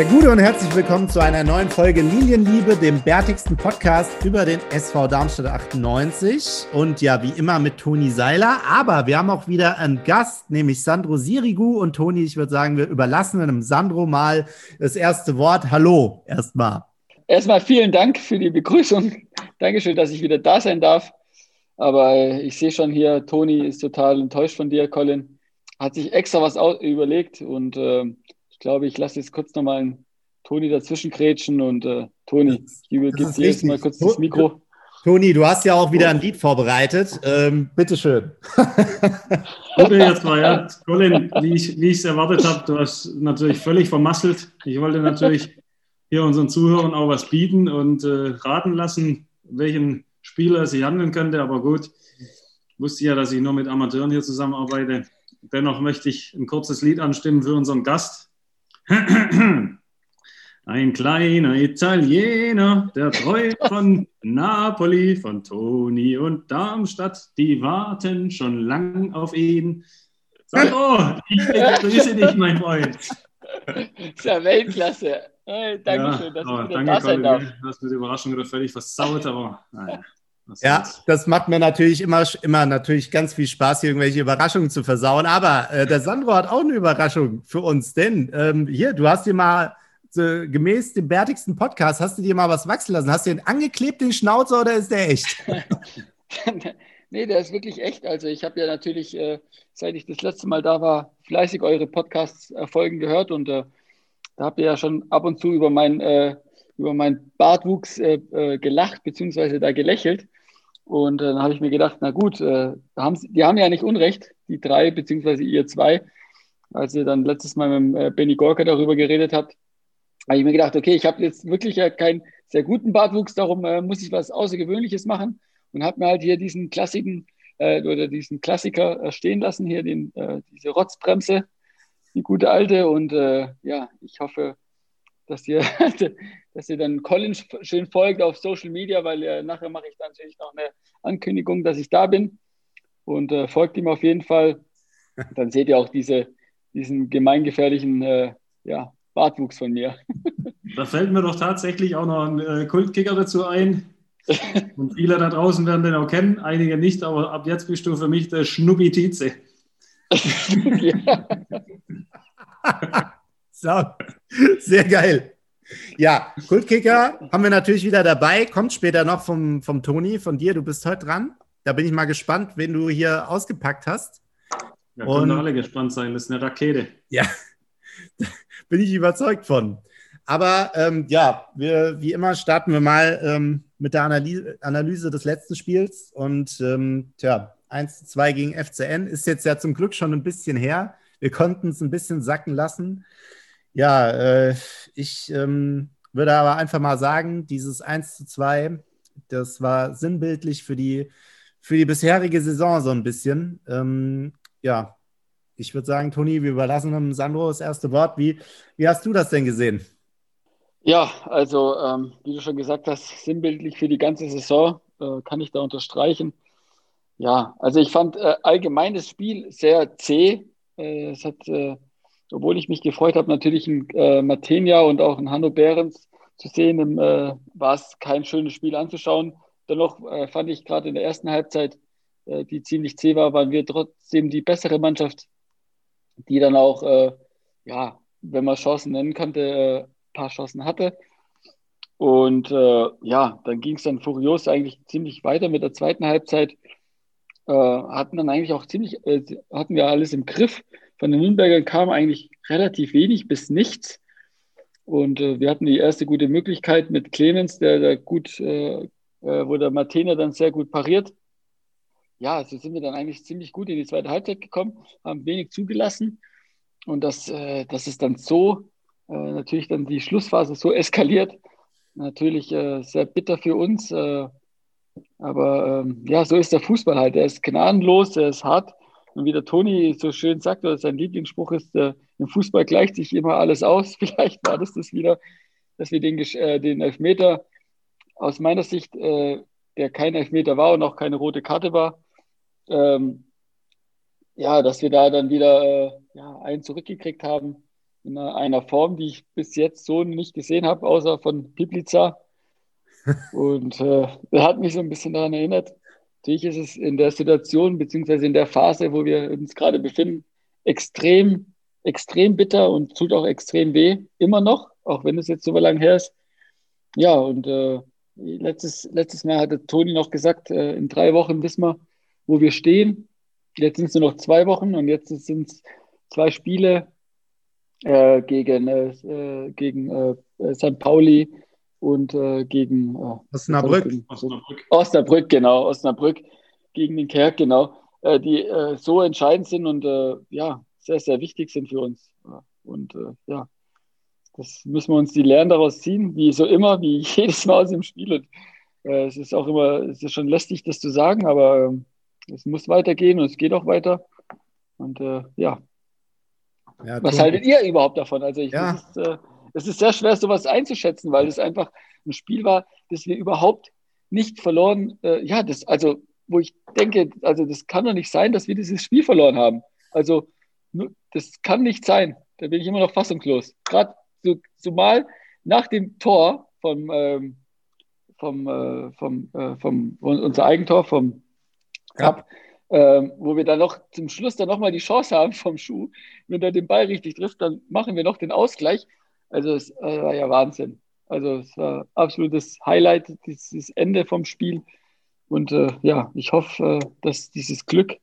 Ja, gute und herzlich willkommen zu einer neuen Folge Linienliebe, dem bärtigsten Podcast über den SV Darmstadt 98. Und ja, wie immer mit Toni Seiler. Aber wir haben auch wieder einen Gast, nämlich Sandro Sirigu. Und Toni, ich würde sagen, wir überlassen einem Sandro mal das erste Wort. Hallo, erstmal. Erstmal vielen Dank für die Begrüßung. Dankeschön, dass ich wieder da sein darf. Aber ich sehe schon hier, Toni ist total enttäuscht von dir, Colin. Hat sich extra was überlegt und äh, glaube, ich lasse jetzt kurz nochmal einen Toni dazwischen krätschen und äh, Toni, ich übergebe dir jetzt mal kurz das Mikro. Toni, du hast ja auch wieder ein Lied vorbereitet. Ähm, bitteschön. Gute jetzt mal, ja. Colin, wie ich es erwartet habe, du hast natürlich völlig vermasselt. Ich wollte natürlich hier unseren Zuhörern auch was bieten und äh, raten lassen, welchen Spieler es sich handeln könnte. Aber gut, ich wusste ja, dass ich nur mit Amateuren hier zusammenarbeite. Dennoch möchte ich ein kurzes Lied anstimmen für unseren Gast, ein kleiner Italiener, der träumt von Napoli, von Toni und Darmstadt, die warten schon lang auf ihn. Sag, oh, ich begrüße dich, mein Freund. Das ist ja Weltklasse. Dankeschön, ja, dass oh, ich wieder danke, da sein darf. Du hast mit Überraschung wieder völlig versaut, aber naja. Ja, das macht mir natürlich immer, immer natürlich ganz viel Spaß, hier irgendwelche Überraschungen zu versauen. Aber äh, der Sandro hat auch eine Überraschung für uns, denn ähm, hier, du hast dir mal äh, gemäß dem bärtigsten Podcast, hast du dir mal was wachsen lassen? Hast du den angeklebt, den Schnauzer, oder ist der echt? nee, der ist wirklich echt. Also ich habe ja natürlich, äh, seit ich das letzte Mal da war, fleißig eure Podcasts-Folgen gehört und äh, da habt ihr ja schon ab und zu über mein äh, über meinen Bartwuchs äh, äh, gelacht, beziehungsweise da gelächelt. Und äh, dann habe ich mir gedacht, na gut, äh, die haben ja nicht Unrecht, die drei, beziehungsweise ihr zwei, als ihr dann letztes Mal mit äh, Benny Gorka darüber geredet habt, habe ich mir gedacht, okay, ich habe jetzt wirklich ja keinen sehr guten Bartwuchs, darum äh, muss ich was Außergewöhnliches machen und habe mir halt hier diesen klassischen äh, oder diesen Klassiker äh, stehen lassen, hier den, äh, diese Rotzbremse, die gute alte. Und ja, ich hoffe, dass ihr, dass ihr dann Colin schön folgt auf Social Media, weil äh, nachher mache ich dann natürlich noch eine Ankündigung, dass ich da bin. Und äh, folgt ihm auf jeden Fall. Dann seht ihr auch diese, diesen gemeingefährlichen äh, ja, Bartwuchs von mir. Da fällt mir doch tatsächlich auch noch ein äh, Kultkicker dazu ein. Und viele da draußen werden den auch kennen, einige nicht, aber ab jetzt bist du für mich der Schnubbi Tietze. ja. So, sehr geil. Ja, Kultkicker haben wir natürlich wieder dabei. Kommt später noch vom, vom Toni, von dir. Du bist heute dran. Da bin ich mal gespannt, wen du hier ausgepackt hast. Ja, können alle gespannt sein. Das ist eine Rakete. Ja, bin ich überzeugt von. Aber ähm, ja, wir, wie immer starten wir mal ähm, mit der Analyse, Analyse, des letzten Spiels. Und ähm, tja, 1 zu 2 gegen FCN ist jetzt ja zum Glück schon ein bisschen her. Wir konnten es ein bisschen sacken lassen. Ja, äh, ich ähm, würde aber einfach mal sagen, dieses 1 zu 2, das war sinnbildlich für die, für die bisherige Saison so ein bisschen. Ähm, ja, ich würde sagen, Toni, wir überlassen dem Sandro das erste Wort. Wie, wie hast du das denn gesehen? Ja, also ähm, wie du schon gesagt hast, sinnbildlich für die ganze Saison, äh, kann ich da unterstreichen. Ja, also ich fand äh, allgemein das Spiel sehr zäh. Äh, es hat äh, obwohl ich mich gefreut habe, natürlich ein äh, Matenia und auch ein Hanno Behrens zu sehen, äh, war es kein schönes Spiel anzuschauen. Dennoch äh, fand ich gerade in der ersten Halbzeit, äh, die ziemlich zäh war, waren wir trotzdem die bessere Mannschaft, die dann auch, äh, ja, wenn man Chancen nennen konnte, ein äh, paar Chancen hatte. Und ja, dann ging es dann furios eigentlich ziemlich weiter mit der zweiten Halbzeit. hatten dann eigentlich auch ziemlich, hatten wir alles im Griff von den Nürnbergern kam eigentlich relativ wenig bis nichts. Und äh, wir hatten die erste gute Möglichkeit mit Clemens, der da gut, äh, äh, wo der Martina dann sehr gut pariert. Ja, so sind wir dann eigentlich ziemlich gut in die zweite Halbzeit gekommen, haben wenig zugelassen. Und das, äh, das ist dann so, äh, natürlich dann die Schlussphase so eskaliert. Natürlich äh, sehr bitter für uns. aber ähm, ja, so ist der Fußball halt. Er ist gnadenlos, er ist hart. Und wie der Toni so schön sagt, oder sein Lieblingsspruch ist, äh, im Fußball gleicht sich immer alles aus. Vielleicht war das das wieder, dass wir den, äh, den Elfmeter aus meiner Sicht, äh, der kein Elfmeter war und auch keine rote Karte war, ähm, ja, dass wir da dann wieder äh, ja, einen zurückgekriegt haben. in einer Form, die ich bis jetzt so nicht gesehen habe, außer von Piplica. Und äh, er hat mich so ein bisschen daran erinnert. Natürlich ist es in der Situation, beziehungsweise in der Phase, wo wir uns gerade befinden, extrem, extrem bitter und tut auch extrem weh. Immer noch, auch wenn es jetzt so lange her ist. Ja, und äh, letztes, letztes Mal hatte Toni noch gesagt, äh, in drei Wochen wissen wir, wo wir stehen. Jetzt sind es nur noch zwei Wochen und jetzt sind es zwei Spiele äh, gegen, äh, gegen äh, St. Pauli und äh, gegen äh, Osnabrück. Osnabrück. Osnabrück, genau, Osnabrück gegen den Kerk, genau, äh, die äh, so entscheidend sind und äh, ja, sehr, sehr wichtig sind für uns. Und äh, ja, das müssen wir uns die Lehren daraus ziehen, wie so immer, wie jedes Mal aus dem Spiel. Und es ist auch immer, es ist schon lästig, das zu sagen, aber ähm, es muss weitergehen und es geht auch weiter. Und ja, ja, Was haltet ihr überhaupt davon? Also ich, ja. es, ist, äh, es ist sehr schwer, sowas einzuschätzen, weil es einfach ein Spiel war, das wir überhaupt nicht verloren, äh, ja, das, also, wo ich denke, also das kann doch nicht sein, dass wir dieses Spiel verloren haben. Also, das kann nicht sein. Da bin ich immer noch fassungslos. Gerade so, zumal nach dem Tor vom, ähm, vom, äh, vom, äh, vom, unser Eigentor vom Cup, ja ähm, wo wir dann noch zum Schluss dann nochmal die Chance haben vom Schuh. Wenn er den Ball richtig trifft, dann machen wir noch den Ausgleich. Also es äh, war ja Wahnsinn. Also es war absolutes Highlight, dieses Ende vom Spiel. Und äh, ja, ich hoffe, äh, dass dieses Glück,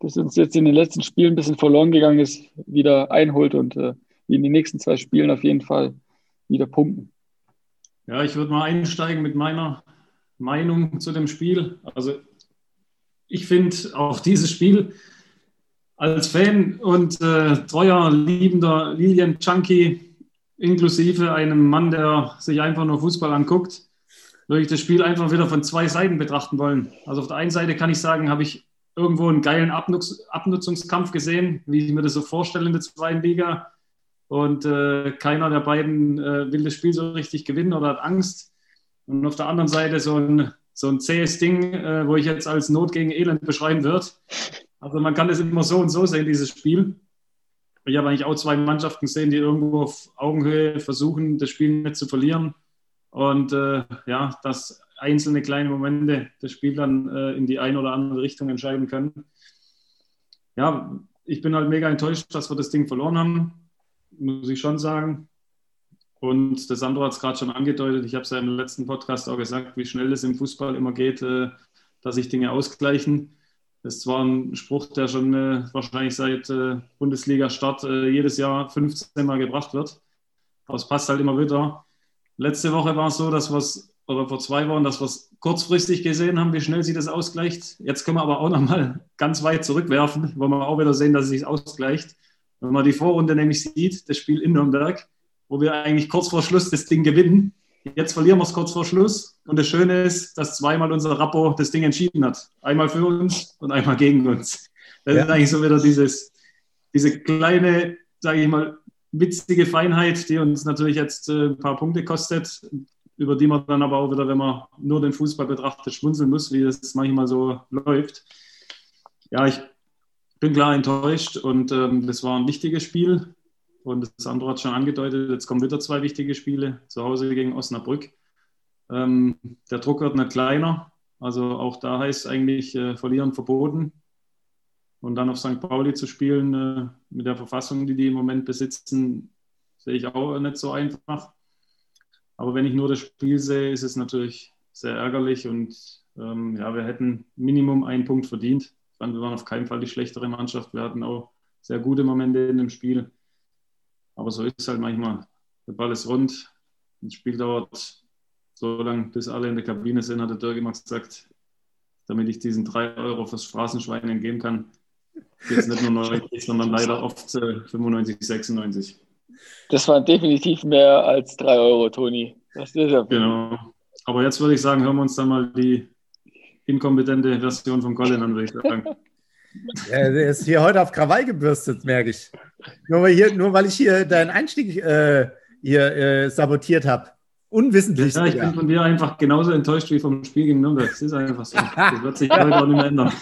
das uns jetzt in den letzten Spielen ein bisschen verloren gegangen ist, wieder einholt und äh, in den nächsten zwei Spielen auf jeden Fall wieder pumpen. Ja, ich würde mal einsteigen mit meiner Meinung zu dem Spiel. Also ich finde auch dieses Spiel als Fan und äh, treuer, liebender Lilien-Junkie, inklusive einem Mann, der sich einfach nur Fußball anguckt, würde ich das Spiel einfach wieder von zwei Seiten betrachten wollen. Also auf der einen Seite kann ich sagen, habe ich irgendwo einen geilen Abnutz Abnutzungskampf gesehen, wie ich mir das so vorstelle in der zweiten Liga. Und äh, keiner der beiden äh, will das Spiel so richtig gewinnen oder hat Angst. Und auf der anderen Seite so ein so ein zähes Ding, äh, wo ich jetzt als Not gegen Elend beschreiben würde. Also man kann das immer so und so sehen, dieses Spiel. Ich habe eigentlich auch zwei Mannschaften gesehen, die irgendwo auf Augenhöhe versuchen, das Spiel nicht zu verlieren. Und äh, ja, dass einzelne kleine Momente das Spiel dann äh, in die eine oder andere Richtung entscheiden können. Ja, ich bin halt mega enttäuscht, dass wir das Ding verloren haben, muss ich schon sagen. Und der Sandro hat es gerade schon angedeutet, ich habe es ja im letzten Podcast auch gesagt, wie schnell es im Fußball immer geht, äh, dass sich Dinge ausgleichen. Das zwar ein Spruch, der schon äh, wahrscheinlich seit äh, Bundesliga-Start jedes Jahr 15 Mal gebracht wird. Aber es passt halt immer wieder. Letzte Woche war es so, dass wir es, oder vor zwei Wochen, dass wir es kurzfristig gesehen haben, wie schnell sich das ausgleicht. Jetzt können wir aber auch nochmal ganz weit zurückwerfen, wo wir auch wieder sehen, dass es sich ausgleicht. Wenn man die Vorrunde nämlich sieht, das Spiel in Nürnberg, wo wir eigentlich kurz vor Schluss das Ding gewinnen. Jetzt verlieren wir es kurz vor Schluss. Und das Schöne ist, dass zweimal unser Rappo das Ding entschieden hat. Einmal für uns und einmal gegen uns. Das ja. ist eigentlich so wieder dieses, diese kleine, sage ich mal, witzige Feinheit, die uns natürlich jetzt äh, ein paar Punkte kostet, über die man dann aber auch wieder, wenn man nur den Fußball betrachtet, schmunzeln muss, wie das manchmal so läuft. Ja, ich bin klar enttäuscht und ähm, das war ein wichtiges Spiel. Und das andere hat schon angedeutet, jetzt kommen wieder zwei wichtige Spiele, zu Hause gegen Osnabrück. Ähm, der Druck wird nicht kleiner. Also auch da heißt eigentlich äh, verlieren verboten. Und dann auf St. Pauli zu spielen äh, mit der Verfassung, die die im Moment besitzen, sehe ich auch nicht so einfach. Aber wenn ich nur das Spiel sehe, ist es natürlich sehr ärgerlich und ähm, ja, wir hätten Minimum einen Punkt verdient. Wir waren auf keinen Fall die schlechtere Mannschaft. Wir hatten auch sehr gute Momente in dem Spiel. Aber so ist es halt manchmal. Der Ball ist rund, das Spiel dauert so lange, bis alle in der Kabine sind, hat der Dirk immer gesagt, damit ich diesen 3 Euro fürs Straßenschwein entgehen kann. Jetzt nicht nur 90, sondern leider oft äh, 95, 96. Das waren definitiv mehr als 3 Euro, Toni. Das ist ja genau. Aber jetzt würde ich sagen, hören wir uns dann mal die inkompetente Version von Colin an, würde ich sagen. Ja, der ist hier heute auf Krawall gebürstet, merke ich. Nur weil, hier, nur weil ich hier deinen Einstieg äh, hier äh, sabotiert habe. Unwissentlich. Ja, ich bin von dir einfach genauso enttäuscht wie vom Spiel gegen Nürnberg. Das ist einfach so. Das wird sich heute auch nicht mehr ändern.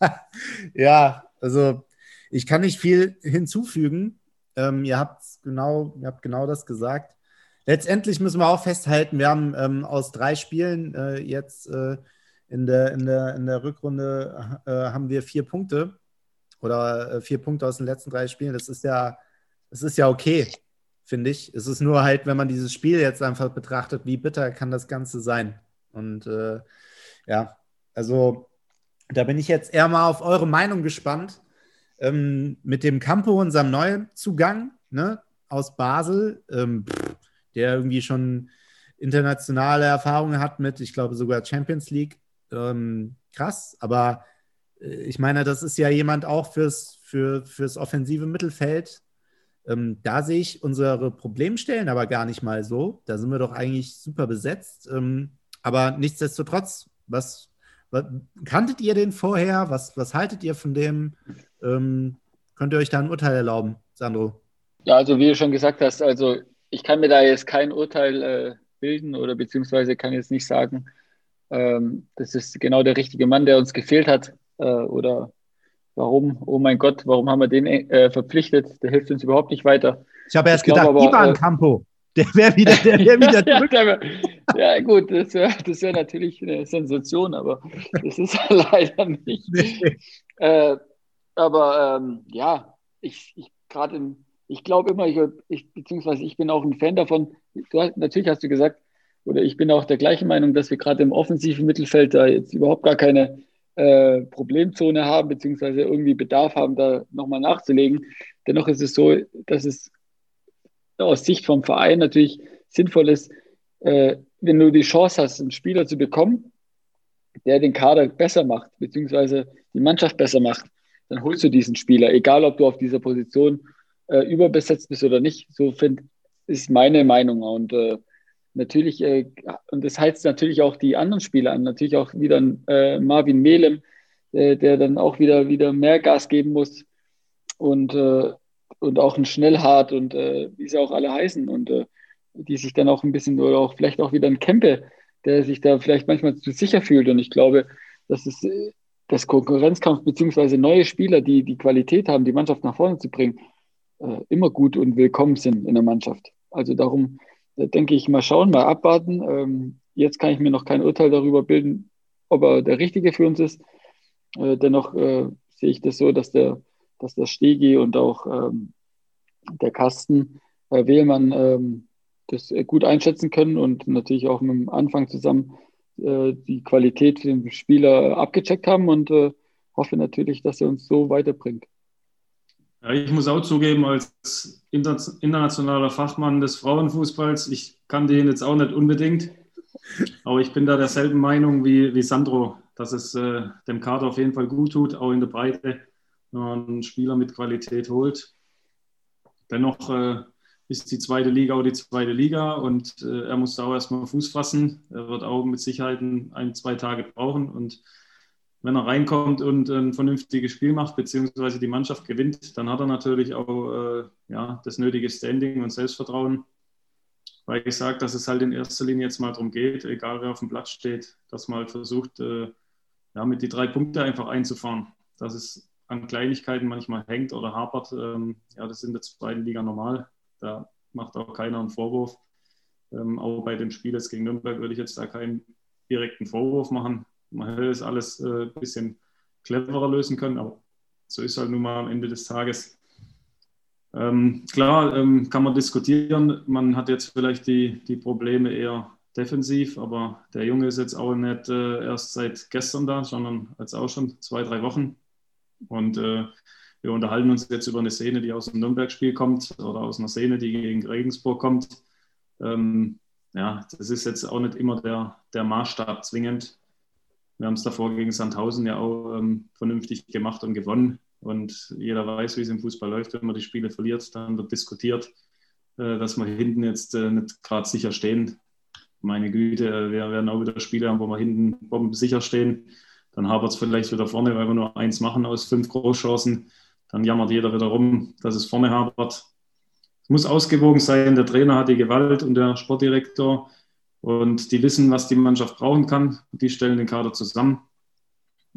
ja, also ich kann nicht viel hinzufügen. Ähm, ihr habt genau, ihr habt genau das gesagt. Letztendlich müssen wir auch festhalten, wir haben ähm, aus drei Spielen äh, jetzt äh, in, der, in, der, in der Rückrunde äh, haben wir vier Punkte oder äh, vier Punkte aus den letzten drei Spielen. Das ist ja, das ist ja okay, finde ich. Es ist nur halt, wenn man dieses Spiel jetzt einfach betrachtet, wie bitter kann das Ganze sein. Und äh, ja, also da bin ich jetzt eher mal auf eure Meinung gespannt. Ähm, mit dem Campo, unserem Neuzugang ne, aus Basel, ähm, der irgendwie schon internationale Erfahrungen hat mit, ich glaube, sogar Champions League. Ähm, krass, aber äh, ich meine, das ist ja jemand auch fürs, für, fürs offensive Mittelfeld. Ähm, da sehe ich unsere Problemstellen aber gar nicht mal so. Da sind wir doch eigentlich super besetzt. Ähm, aber nichtsdestotrotz, was, was, kanntet ihr den vorher? Was, was haltet ihr von dem? Ähm, könnt ihr euch da ein Urteil erlauben, Sandro? Ja, also wie du schon gesagt hast, also ich kann mir da jetzt kein Urteil äh, bilden oder beziehungsweise kann jetzt nicht sagen, ähm, das ist genau der richtige Mann, der uns gefehlt hat äh, oder warum, oh mein Gott, warum haben wir den äh, verpflichtet? Der hilft uns überhaupt nicht weiter. Ich habe erst ich gedacht, aber, Ivan äh, Campo. Der wäre wieder, der wär wieder zurück. ja, wär, ja, gut, das wäre das wär natürlich eine Sensation, aber das ist leider nicht. Nee. Äh, aber ähm, ja, ich, ich gerade ich glaube immer, ich, ich, beziehungsweise ich bin auch ein Fan davon. Du, natürlich hast du gesagt, oder ich bin auch der gleichen Meinung, dass wir gerade im offensiven Mittelfeld da jetzt überhaupt gar keine äh, Problemzone haben, beziehungsweise irgendwie Bedarf haben, da nochmal nachzulegen. Dennoch ist es so, dass es aus Sicht vom Verein natürlich sinnvoll ist, äh, wenn du die Chance hast, einen Spieler zu bekommen, der den Kader besser macht, beziehungsweise die Mannschaft besser macht, dann holst du diesen Spieler, egal ob du auf dieser Position äh, überbesetzt bist oder nicht. So find, ist meine Meinung. Und äh, natürlich, äh, und das heizt natürlich auch die anderen Spieler an, natürlich auch wieder äh, Marvin Melem, äh, der dann auch wieder, wieder mehr Gas geben muss. Und äh, und auch ein Schnellhart und äh, wie sie auch alle heißen und äh, die sich dann auch ein bisschen oder auch vielleicht auch wieder ein Kempe, der sich da vielleicht manchmal zu sicher fühlt. Und ich glaube, dass es das Konkurrenzkampf beziehungsweise neue Spieler, die die Qualität haben, die Mannschaft nach vorne zu bringen, immer gut und willkommen sind in der Mannschaft. Also darum denke ich, mal schauen, mal abwarten. Ähm, jetzt kann ich mir noch kein Urteil darüber bilden, ob er der Richtige für uns ist. Äh, dennoch äh, sehe ich das so, dass der dass der Stegi und auch ähm, der Kasten äh, Wehlmann ähm, das gut einschätzen können und natürlich auch mit dem Anfang zusammen äh, die Qualität dem Spieler abgecheckt haben und äh, hoffe natürlich, dass er uns so weiterbringt. Ja, ich muss auch zugeben, als internationaler Fachmann des Frauenfußballs, ich kann den jetzt auch nicht unbedingt, aber ich bin da derselben Meinung wie, wie Sandro, dass es äh, dem Kader auf jeden Fall gut tut, auch in der Breite wenn man einen Spieler mit Qualität holt. Dennoch äh, ist die zweite Liga auch die zweite Liga und äh, er muss da auch erstmal Fuß fassen. Er wird auch mit Sicherheit ein, zwei Tage brauchen und wenn er reinkommt und ein vernünftiges Spiel macht, beziehungsweise die Mannschaft gewinnt, dann hat er natürlich auch äh, ja, das nötige Standing und Selbstvertrauen. Weil ich sage, dass es halt in erster Linie jetzt mal darum geht, egal wer auf dem Platz steht, dass man halt versucht, äh, ja, mit die drei Punkte einfach einzufahren. Das ist an Kleinigkeiten manchmal hängt oder hapert, ähm, ja, das ist in der zweiten Liga normal. Da macht auch keiner einen Vorwurf. Ähm, auch bei dem Spiel jetzt gegen Nürnberg würde ich jetzt da keinen direkten Vorwurf machen. Man hätte es alles äh, ein bisschen cleverer lösen können, aber so ist halt nun mal am Ende des Tages. Ähm, klar ähm, kann man diskutieren. Man hat jetzt vielleicht die, die Probleme eher defensiv, aber der Junge ist jetzt auch nicht äh, erst seit gestern da, sondern jetzt auch schon zwei, drei Wochen. Und äh, wir unterhalten uns jetzt über eine Szene, die aus dem Nürnberg-Spiel kommt oder aus einer Szene, die gegen Regensburg kommt. Ähm, ja, das ist jetzt auch nicht immer der, der Maßstab zwingend. Wir haben es davor gegen Sandhausen ja auch ähm, vernünftig gemacht und gewonnen. Und jeder weiß, wie es im Fußball läuft. Wenn man die Spiele verliert, dann wird diskutiert, äh, dass wir hinten jetzt äh, nicht gerade sicher stehen. Meine Güte, wir werden auch wieder Spiele haben, wo wir hinten bomben sicher stehen. Dann hapert es vielleicht wieder vorne, weil wir nur eins machen aus fünf Großchancen. Dann jammert jeder wieder rum, dass es vorne hapert. Es muss ausgewogen sein. Der Trainer hat die Gewalt und der Sportdirektor. Und die wissen, was die Mannschaft brauchen kann. Die stellen den Kader zusammen.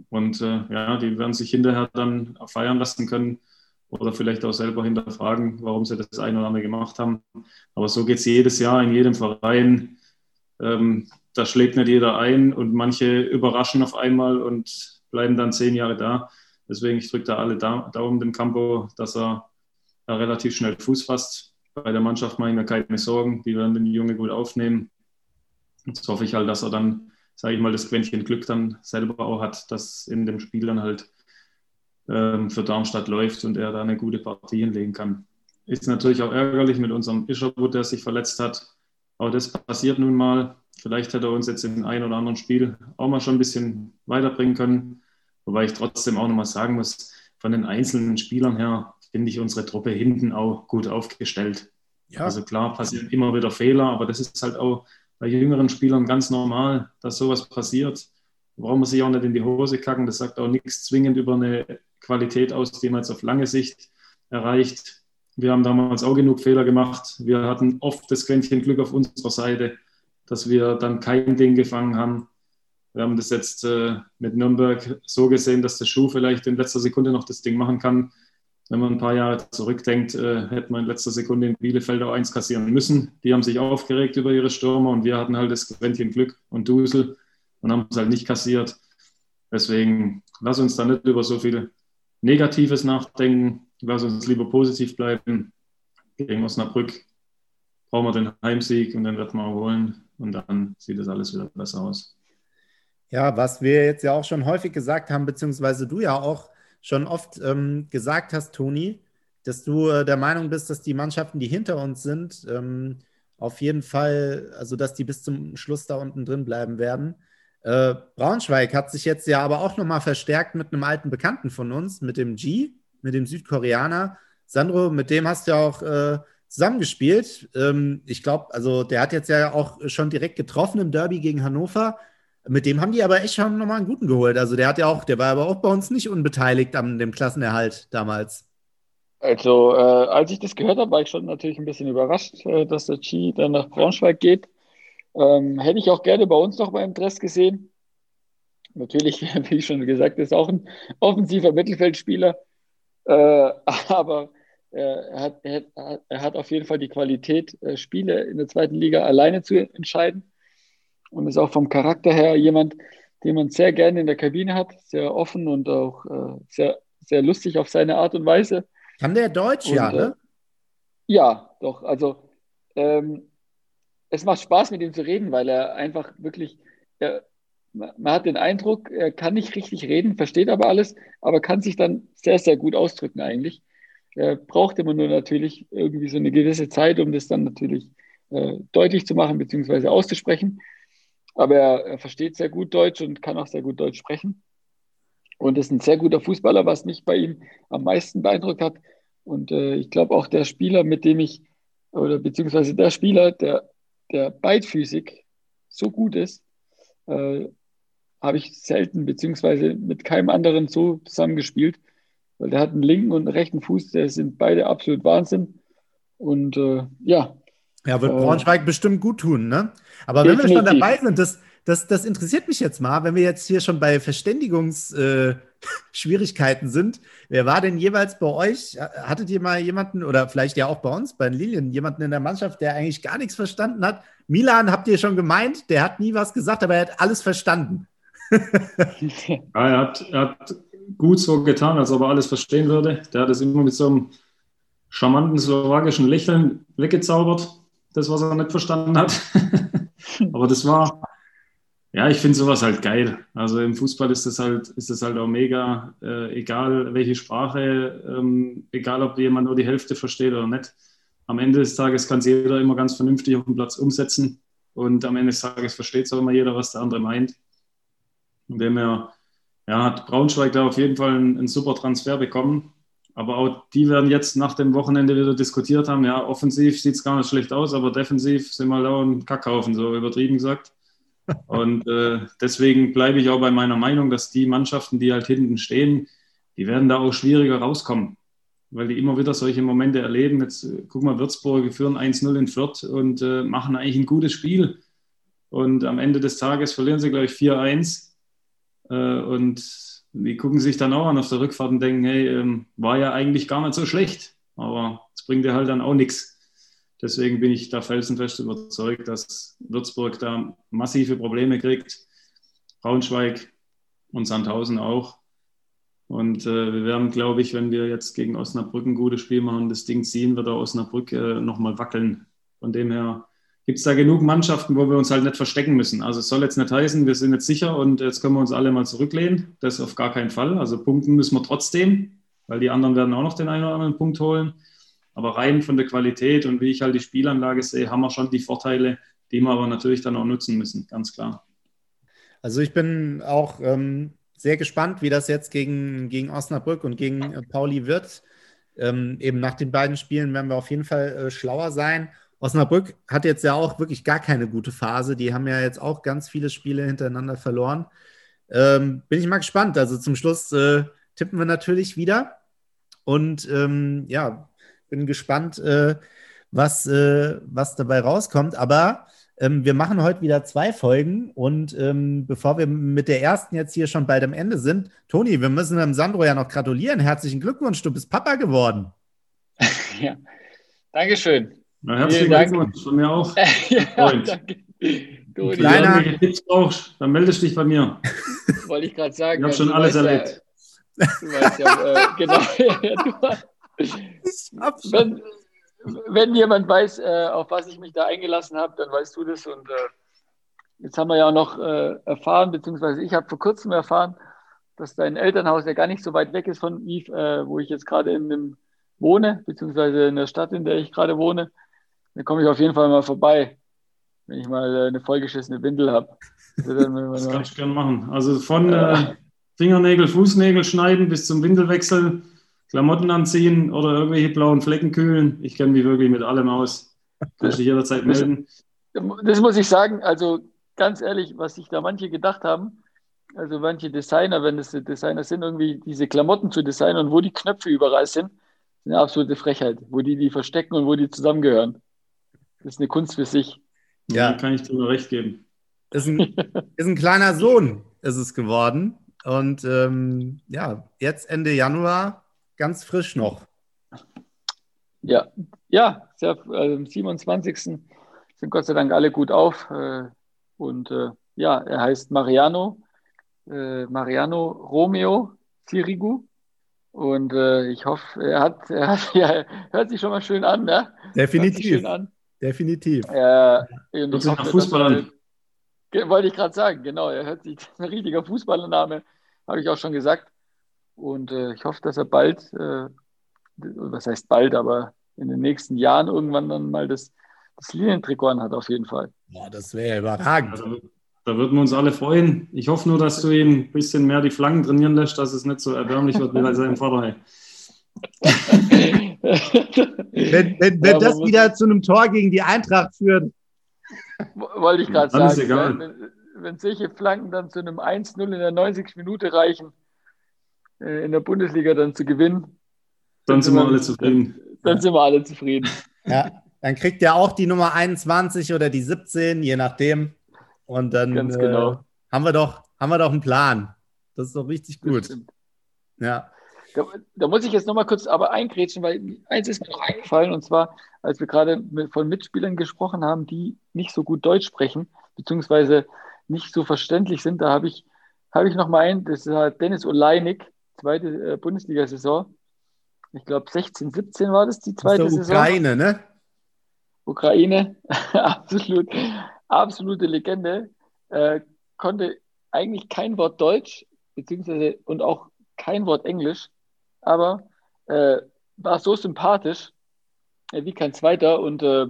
Und äh, ja, die werden sich hinterher dann feiern lassen können. oder vielleicht auch selber hinterfragen, warum sie das ein oder andere gemacht haben. Aber so geht es jedes Jahr in jedem Verein. Ähm, da schlägt nicht jeder ein und manche überraschen auf einmal und bleiben dann zehn Jahre da. Deswegen, ich drücke da alle Daumen dem Campo, dass er da relativ schnell Fuß fasst. Bei der Mannschaft mache ich mir keine Sorgen. Die werden den Junge gut aufnehmen. Jetzt hoffe ich halt, dass er dann, sage ich mal, das Quäntchen Glück dann selber auch hat, dass in dem Spiel dann halt ähm, für Darmstadt läuft und er da eine gute Partie hinlegen kann. Ist natürlich auch ärgerlich mit unserem Ischerwood, der sich verletzt hat. Aber das passiert nun mal. Vielleicht hätte er uns jetzt in ein oder anderen Spiel auch mal schon ein bisschen weiterbringen können. Wobei ich trotzdem auch nochmal sagen muss, von den einzelnen Spielern her finde ich unsere Truppe hinten auch gut aufgestellt. Ja. Also klar passieren immer wieder Fehler, aber das ist halt auch bei jüngeren Spielern ganz normal, dass sowas passiert. Brauchen wir sich auch nicht in die Hose kacken. Das sagt auch nichts zwingend über eine Qualität aus, die man jetzt auf lange Sicht erreicht. Wir haben damals auch genug Fehler gemacht. Wir hatten oft das Quäntchen Glück auf unserer Seite, dass wir dann kein Ding gefangen haben. Wir haben das jetzt äh, mit Nürnberg so gesehen, dass der Schuh vielleicht in letzter Sekunde noch das Ding machen kann. Wenn man ein paar Jahre zurückdenkt, äh, hätte man in letzter Sekunde in Bielefeld auch eins kassieren müssen. Die haben sich aufgeregt über ihre Stürmer und wir hatten halt das Quäntchen Glück und Dusel und haben es halt nicht kassiert. Deswegen lass uns da nicht über so viel Negatives nachdenken. Lass uns lieber positiv bleiben. Gegen Osnabrück brauchen wir den Heimsieg und dann wird man auch holen und dann sieht das alles wieder besser aus. Ja, was wir jetzt ja auch schon häufig gesagt haben, beziehungsweise du ja auch schon oft ähm, gesagt hast, Toni, dass du äh, der Meinung bist, dass die Mannschaften, die hinter uns sind, ähm, auf jeden Fall, also dass die bis zum Schluss da unten drin bleiben werden. Äh, Braunschweig hat sich jetzt ja aber auch nochmal verstärkt mit einem alten Bekannten von uns, mit dem G, mit dem Südkoreaner. Sandro, mit dem hast du ja auch äh, zusammengespielt. Ähm, ich glaube, also der hat jetzt ja auch schon direkt getroffen im Derby gegen Hannover. Mit dem haben die aber echt schon nochmal einen guten geholt. Also der hat ja auch, der war aber auch bei uns nicht unbeteiligt an dem Klassenerhalt damals. Also, äh, als ich das gehört habe, war ich schon natürlich ein bisschen überrascht, äh, dass der Chi dann nach Braunschweig geht. Ähm, hätte ich auch gerne bei uns noch beim Dress gesehen. Natürlich, wie schon gesagt, ist auch ein offensiver Mittelfeldspieler. Äh, aber äh, er, hat, er, er, hat auf jeden Fall die Qualität, äh, Spiele in der zweiten Liga alleine zu entscheiden und ist auch vom Charakter her jemand, den man sehr gerne in der Kabine hat, sehr offen und auch äh, sehr, sehr lustig auf seine Art und Weise. Kann der Deutsch, und, ja, ne? Äh, ja, doch. Also ähm, es macht Spaß, mit ihm zu reden, weil er einfach wirklich, er, man hat den Eindruck, er kann nicht richtig reden, versteht aber alles, aber kann sich dann sehr, sehr gut ausdrücken eigentlich. Er braucht immer nur natürlich irgendwie so eine gewisse Zeit, um das dann natürlich äh, deutlich zu machen bzw. auszusprechen. Aber er, er, versteht sehr gut Deutsch und kann auch sehr gut Deutsch sprechen. Und ist ein sehr guter Fußballer, was mich bei ihm am meisten beeindruckt hat. Und äh, ich glaube auch der Spieler, mit dem ich, oder beziehungsweise der Spieler, der, der beidfüßig so gut ist, äh, habe ich selten, beziehungsweise mit keinem anderen so zusammengespielt. Weil der hat einen linken und einen rechten Fuß, der sind beide absolut Wahnsinn. Und äh, ja, ja, wird Braunschweig äh, bestimmt gut tun, ne? Aber wenn wir schon dabei sind, das, das, das interessiert mich jetzt mal, wenn wir jetzt hier schon bei Verständigungsschwierigkeiten äh, sind. Wer war denn jeweils bei euch? Hattet ihr mal jemanden, oder vielleicht ja auch bei uns, bei den Lilien, jemanden in der Mannschaft, der eigentlich gar nichts verstanden hat? Milan habt ihr schon gemeint, der hat nie was gesagt, aber er hat alles verstanden. ja, er hat, er hat gut so getan, als ob er alles verstehen würde. Der hat es immer mit so einem charmanten slowakischen Lächeln weggezaubert das, was er nicht verstanden hat. Aber das war, ja, ich finde sowas halt geil. Also im Fußball ist das halt, ist das halt auch mega, äh, egal welche Sprache, ähm, egal ob jemand nur die Hälfte versteht oder nicht. Am Ende des Tages kann es jeder immer ganz vernünftig auf dem Platz umsetzen. Und am Ende des Tages versteht es auch immer jeder, was der andere meint. Und dem er, ja, hat Braunschweig da auf jeden Fall einen, einen super Transfer bekommen. Aber auch die werden jetzt nach dem Wochenende wieder diskutiert haben. Ja, offensiv sieht es gar nicht schlecht aus, aber defensiv sind wir da ein Kackhaufen, so übertrieben gesagt. Und äh, deswegen bleibe ich auch bei meiner Meinung, dass die Mannschaften, die halt hinten stehen, die werden da auch schwieriger rauskommen, weil die immer wieder solche Momente erleben. Jetzt äh, guck mal, Würzburg führen 1-0 in Fürth und äh, machen eigentlich ein gutes Spiel. Und am Ende des Tages verlieren sie, glaube ich, 4-1. Äh, und die gucken sich dann auch an auf der Rückfahrt und denken, hey, ähm, war ja eigentlich gar nicht so schlecht, aber es bringt dir halt dann auch nichts. Deswegen bin ich da felsenfest überzeugt, dass Würzburg da massive Probleme kriegt. Braunschweig und Sandhausen auch. Und äh, wir werden, glaube ich, wenn wir jetzt gegen Osnabrück ein gutes Spiel machen, das Ding ziehen, wird auch Osnabrück äh, nochmal wackeln. Von dem her gibt es da genug Mannschaften, wo wir uns halt nicht verstecken müssen. Also es soll jetzt nicht heißen, wir sind jetzt sicher und jetzt können wir uns alle mal zurücklehnen. Das auf gar keinen Fall. Also punkten müssen wir trotzdem, weil die anderen werden auch noch den einen oder anderen Punkt holen. Aber rein von der Qualität und wie ich halt die Spielanlage sehe, haben wir schon die Vorteile, die wir aber natürlich dann auch nutzen müssen, ganz klar. Also ich bin auch ähm, sehr gespannt, wie das jetzt gegen, gegen Osnabrück und gegen äh, Pauli wird. Ähm, eben nach den beiden Spielen werden wir auf jeden Fall äh, schlauer sein. Osnabrück hat jetzt ja auch wirklich gar keine gute Phase. Die haben ja jetzt auch ganz viele Spiele hintereinander verloren. Ähm, bin ich mal gespannt. Also zum Schluss äh, tippen wir natürlich wieder. Und ähm, ja, bin gespannt, äh, was, äh, was dabei rauskommt. Aber ähm, wir machen heute wieder zwei Folgen und ähm, bevor wir mit der ersten jetzt hier schon bald am Ende sind, Toni, wir müssen dem Sandro ja noch gratulieren. Herzlichen Glückwunsch, du bist Papa geworden. ja, Dankeschön. Na, herzlichen Glückwunsch von mir auch. ja, danke. Du, Kleiner, wenn du Tipps brauchst, dann meldest dich bei mir. Wollte ich gerade sagen. Ich habe schon alles erlebt. Ja, du weißt ja, äh, genau. du, wenn, wenn jemand weiß, äh, auf was ich mich da eingelassen habe, dann weißt du das. Und äh, jetzt haben wir ja auch noch äh, erfahren, beziehungsweise ich habe vor kurzem erfahren, dass dein Elternhaus ja gar nicht so weit weg ist von Yves, äh, wo ich jetzt gerade in dem wohne, beziehungsweise in der Stadt, in der ich gerade wohne. Da komme ich auf jeden Fall mal vorbei, wenn ich mal äh, eine vollgeschissene Windel habe. Das kannst du gerne machen. Also von äh, Fingernägel, Fußnägel schneiden bis zum Windelwechsel Klamotten anziehen oder irgendwelche blauen Flecken kühlen. Ich kenne mich wirklich mit allem aus. Kannst dich jederzeit melden. Das muss ich sagen, also ganz ehrlich, was sich da manche gedacht haben, also manche Designer, wenn es Designer sind, irgendwie diese Klamotten zu designen und wo die Knöpfe überall sind, ist eine absolute Frechheit, wo die die verstecken und wo die zusammengehören. Das ist eine Kunst für sich. Ja, ja kann ich dir nur recht geben. Ist ein, ist ein kleiner Sohn, ist es geworden. Und ähm, ja, jetzt Ende Januar ganz frisch noch. Ja, ja, sehr, also am 27. sind Gott sei Dank alle gut auf. Äh, und äh, ja, er heißt Mariano, äh, Mariano Romeo Sirigu. Und äh, ich hoffe, er hat, er hat ja, hört sich schon mal schön an, ne? Definitiv. An. Definitiv. Äh, und ich hoffe, Fußballer. wollte ich gerade sagen, genau, er hört sich ein richtiger Fußballername, habe ich auch schon gesagt. Und äh, ich hoffe, dass er bald, äh, was heißt bald, aber in den nächsten Jahren irgendwann dann mal das, das Linientrikot hat, auf jeden Fall. Boah, das wäre ja überragend. Also, da würden wir uns alle freuen. Ich hoffe nur, dass du ihm ein bisschen mehr die Flanken trainieren lässt, dass es nicht so erbärmlich wird wie bei seinem Vater. Wenn wenn, wenn ja, das wieder zu einem Tor gegen die Eintracht führt. Wollte ich gerade sagen. Wenn, wenn solche Flanken dann zu einem 1-0 in der 90. Minute reichen, äh, in der Bundesliga dann zu gewinnen. Dann, dann sind wir alle zufrieden. Dann, dann sind wir alle zufrieden. Ja, dann kriegt er auch die Nummer 21 oder die 17, je nachdem. Und dann Ganz genau. äh, haben, wir doch, haben wir doch einen Plan. Das ist doch richtig gut. Ja. Da, da, muss ich jetzt nochmal kurz aber eingrätschen, weil eins ist mir noch eingefallen, und zwar, als wir gerade mit, von Mitspielern gesprochen haben, die nicht so gut Deutsch sprechen, beziehungsweise nicht so verständlich sind, da habe ich, hab ich nochmal einen, das ist Dennis Oleinik, zweite äh, Bundesliga-Saison. Ich glaube 16, 17 war das die zweite das Saison. Ukraine, ne? Ukraine, absolut, absolute Legende. Äh, konnte eigentlich kein Wort Deutsch, beziehungsweise und auch kein Wort Englisch, aber äh, war so sympathisch äh, wie kein zweiter und äh,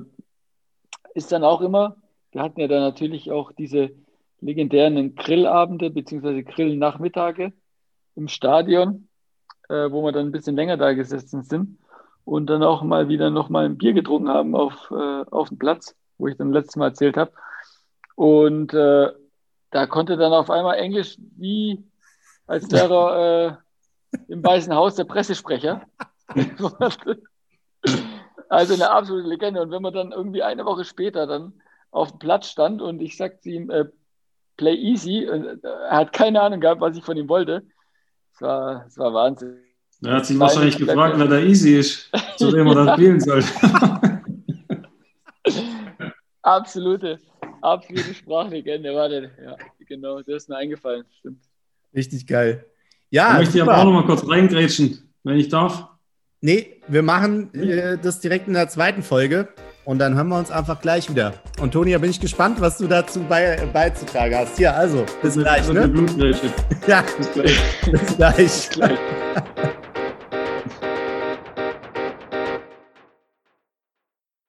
ist dann auch immer, wir hatten ja dann natürlich auch diese legendären Grillabende beziehungsweise Grillnachmittage im Stadion, äh, wo wir dann ein bisschen länger da gesessen sind und dann auch mal wieder noch mal ein Bier getrunken haben auf, äh, auf dem Platz, wo ich dann letztes Mal erzählt habe. Und äh, da konnte dann auf einmal Englisch wie, als wäre er äh, im Weißen Haus der Pressesprecher. also eine absolute Legende. Und wenn man dann irgendwie eine Woche später dann auf dem Platz stand und ich sagte ihm, äh, play easy, und, äh, er hat keine Ahnung gehabt, was ich von ihm wollte, Es war, es war Wahnsinn. Er hat sich wahrscheinlich gefragt, wer der Easy ist, zu dem er das spielen soll. absolute, absolute Sprachlegende war der. Ja, genau, der ist mir eingefallen. Stimmt. Richtig geil. Ja, da möchte ich aber auch noch mal kurz reingrätschen, wenn ich darf. Nee, wir machen äh, das direkt in der zweiten Folge und dann hören wir uns einfach gleich wieder. Und Toni, da bin ich gespannt, was du dazu bei, beizutragen hast. Hier, also, bis gleich. Ne? Ja, bis gleich. bis gleich. bis gleich.